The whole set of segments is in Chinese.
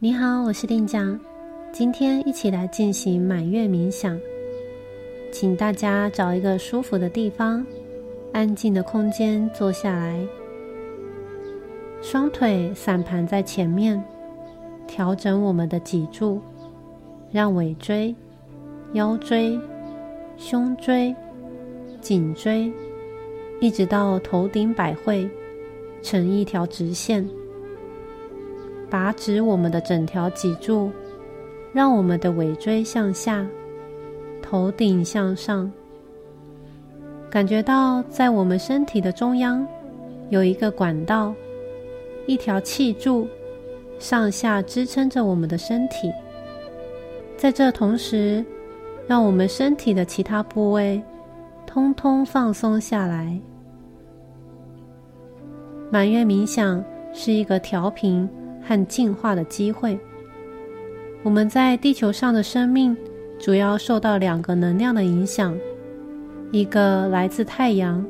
你好，我是店长。今天一起来进行满月冥想，请大家找一个舒服的地方，安静的空间坐下来，双腿散盘在前面，调整我们的脊柱，让尾椎、腰椎、胸椎、颈椎，一直到头顶百会，成一条直线，拔直我们的整条脊柱。让我们的尾椎向下，头顶向上，感觉到在我们身体的中央有一个管道，一条气柱上下支撑着我们的身体。在这同时，让我们身体的其他部位通通放松下来。满月冥想是一个调频和进化的机会。我们在地球上的生命主要受到两个能量的影响，一个来自太阳，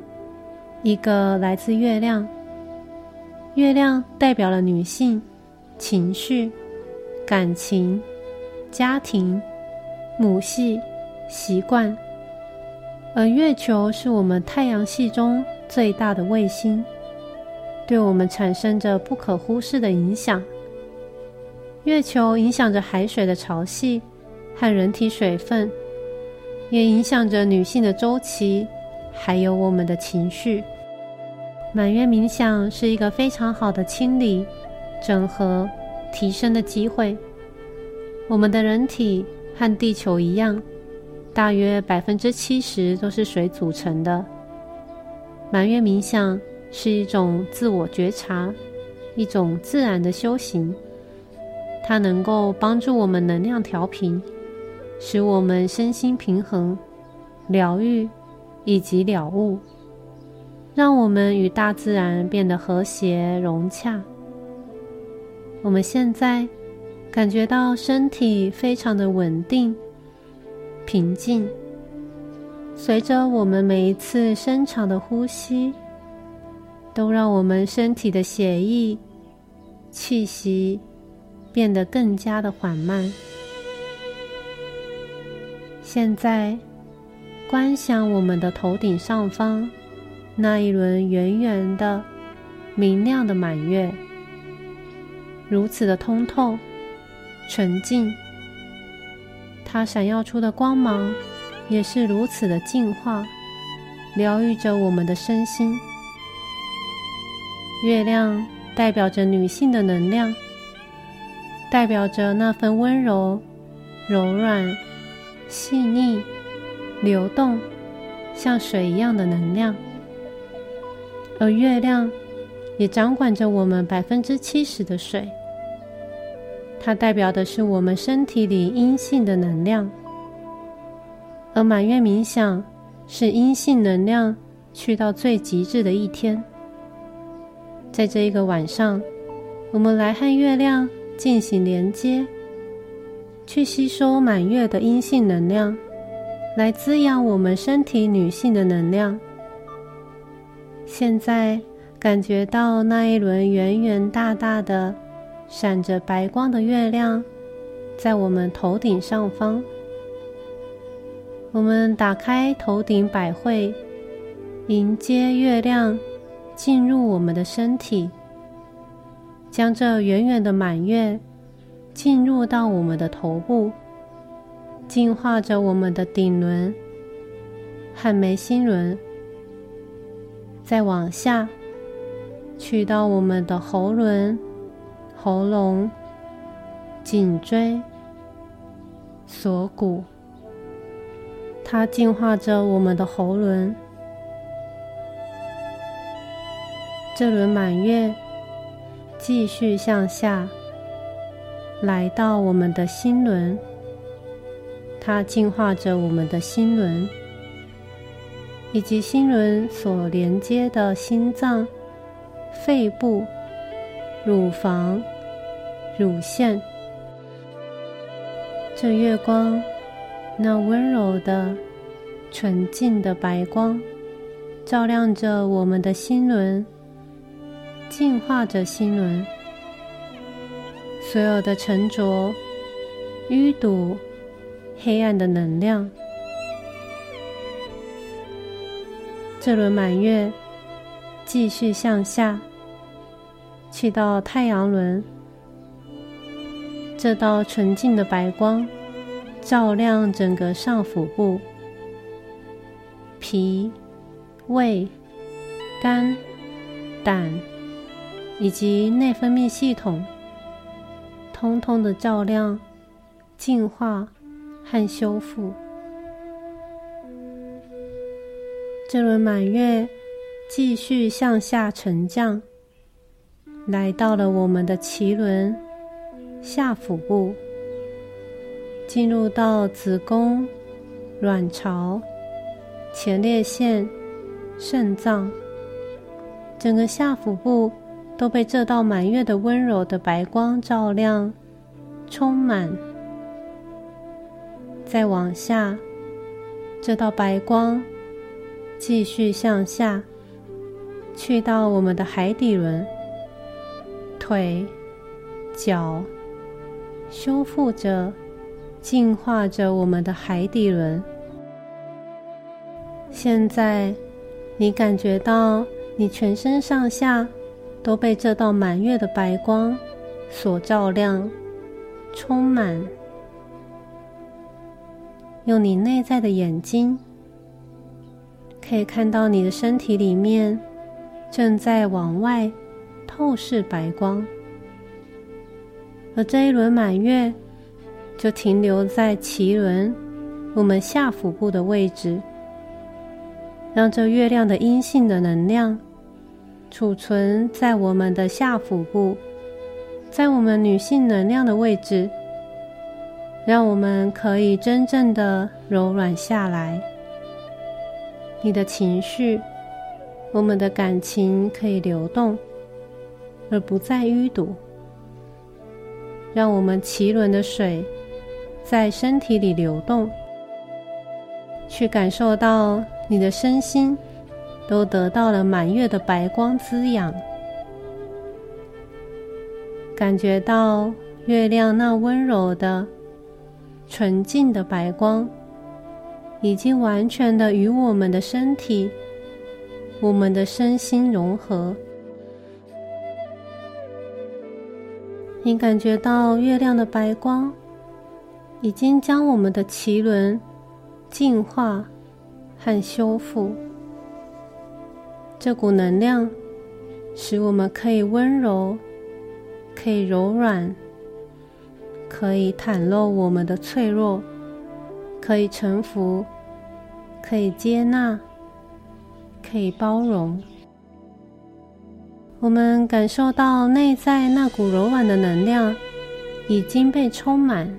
一个来自月亮。月亮代表了女性情绪、感情、家庭、母系、习惯，而月球是我们太阳系中最大的卫星，对我们产生着不可忽视的影响。月球影响着海水的潮汐和人体水分，也影响着女性的周期，还有我们的情绪。满月冥想是一个非常好的清理、整合、提升的机会。我们的人体和地球一样，大约百分之七十都是水组成的。满月冥想是一种自我觉察，一种自然的修行。它能够帮助我们能量调频，使我们身心平衡、疗愈以及了悟，让我们与大自然变得和谐融洽。我们现在感觉到身体非常的稳定、平静。随着我们每一次深长的呼吸，都让我们身体的血液、气息。变得更加的缓慢。现在，观想我们的头顶上方那一轮圆圆的、明亮的满月，如此的通透、纯净。它闪耀出的光芒也是如此的净化，疗愈着我们的身心。月亮代表着女性的能量。代表着那份温柔、柔软、细腻、流动，像水一样的能量。而月亮也掌管着我们百分之七十的水，它代表的是我们身体里阴性的能量。而满月冥想是阴性能量去到最极致的一天，在这一个晚上，我们来和月亮。进行连接，去吸收满月的阴性能量，来滋养我们身体女性的能量。现在感觉到那一轮圆圆大大的、闪着白光的月亮，在我们头顶上方。我们打开头顶百会，迎接月亮进入我们的身体。将这圆圆的满月进入到我们的头部，净化着我们的顶轮和眉心轮，再往下去到我们的喉轮、喉咙、颈椎、锁骨。它净化着我们的喉轮，这轮满月。继续向下，来到我们的心轮，它净化着我们的心轮，以及心轮所连接的心脏、肺部、乳房、乳腺。这月光，那温柔的、纯净的白光，照亮着我们的心轮。净化着心轮，所有的沉着、淤堵、黑暗的能量。这轮满月继续向下，去到太阳轮。这道纯净的白光照亮整个上腹部、脾、胃、肝、胆以及内分泌系统，通通的照亮、净化和修复。这轮满月继续向下沉降，来到了我们的脐轮。下腹部进入到子宫、卵巢、前列腺、肾脏，整个下腹部都被这道满月的温柔的白光照亮，充满。再往下，这道白光继续向下，去到我们的海底轮、腿、脚。修复着、净化着我们的海底轮。现在，你感觉到你全身上下都被这道满月的白光所照亮、充满。用你内在的眼睛，可以看到你的身体里面正在往外透视白光。而这一轮满月就停留在脐轮，我们下腹部的位置，让这月亮的阴性的能量储存在我们的下腹部，在我们女性能量的位置，让我们可以真正的柔软下来。你的情绪，我们的感情可以流动，而不再淤堵。让我们脐轮的水在身体里流动，去感受到你的身心都得到了满月的白光滋养，感觉到月亮那温柔的、纯净的白光，已经完全的与我们的身体、我们的身心融合。你感觉到月亮的白光已经将我们的脐轮净化和修复，这股能量使我们可以温柔，可以柔软，可以袒露我们的脆弱，可以臣服，可以接纳，可以包容。我们感受到内在那股柔软的能量已经被充满。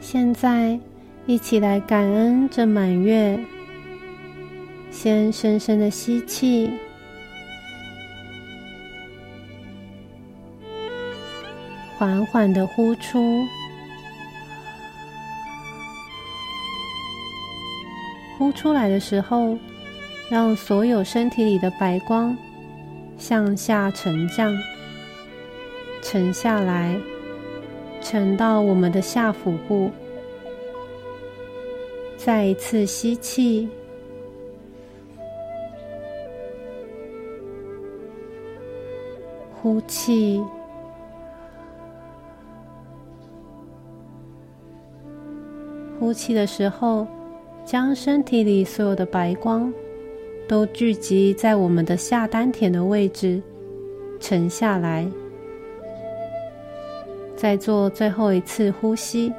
现在，一起来感恩这满月。先深深的吸气，缓缓的呼出。呼出来的时候。让所有身体里的白光向下沉降，沉下来，沉到我们的下腹部。再一次吸气，呼气，呼气的时候，将身体里所有的白光。都聚集在我们的下丹田的位置，沉下来。再做最后一次呼吸，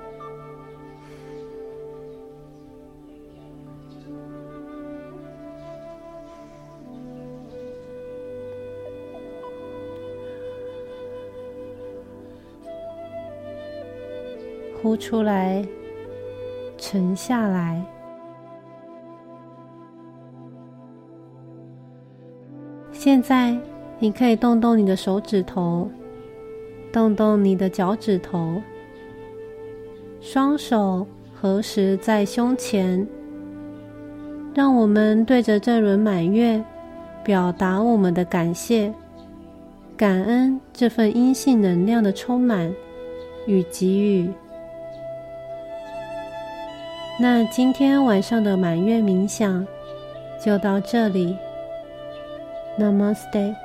呼出来，沉下来。现在，你可以动动你的手指头，动动你的脚趾头，双手合十在胸前，让我们对着这轮满月表达我们的感谢，感恩这份阴性能量的充满与给予。那今天晚上的满月冥想就到这里。Namaste。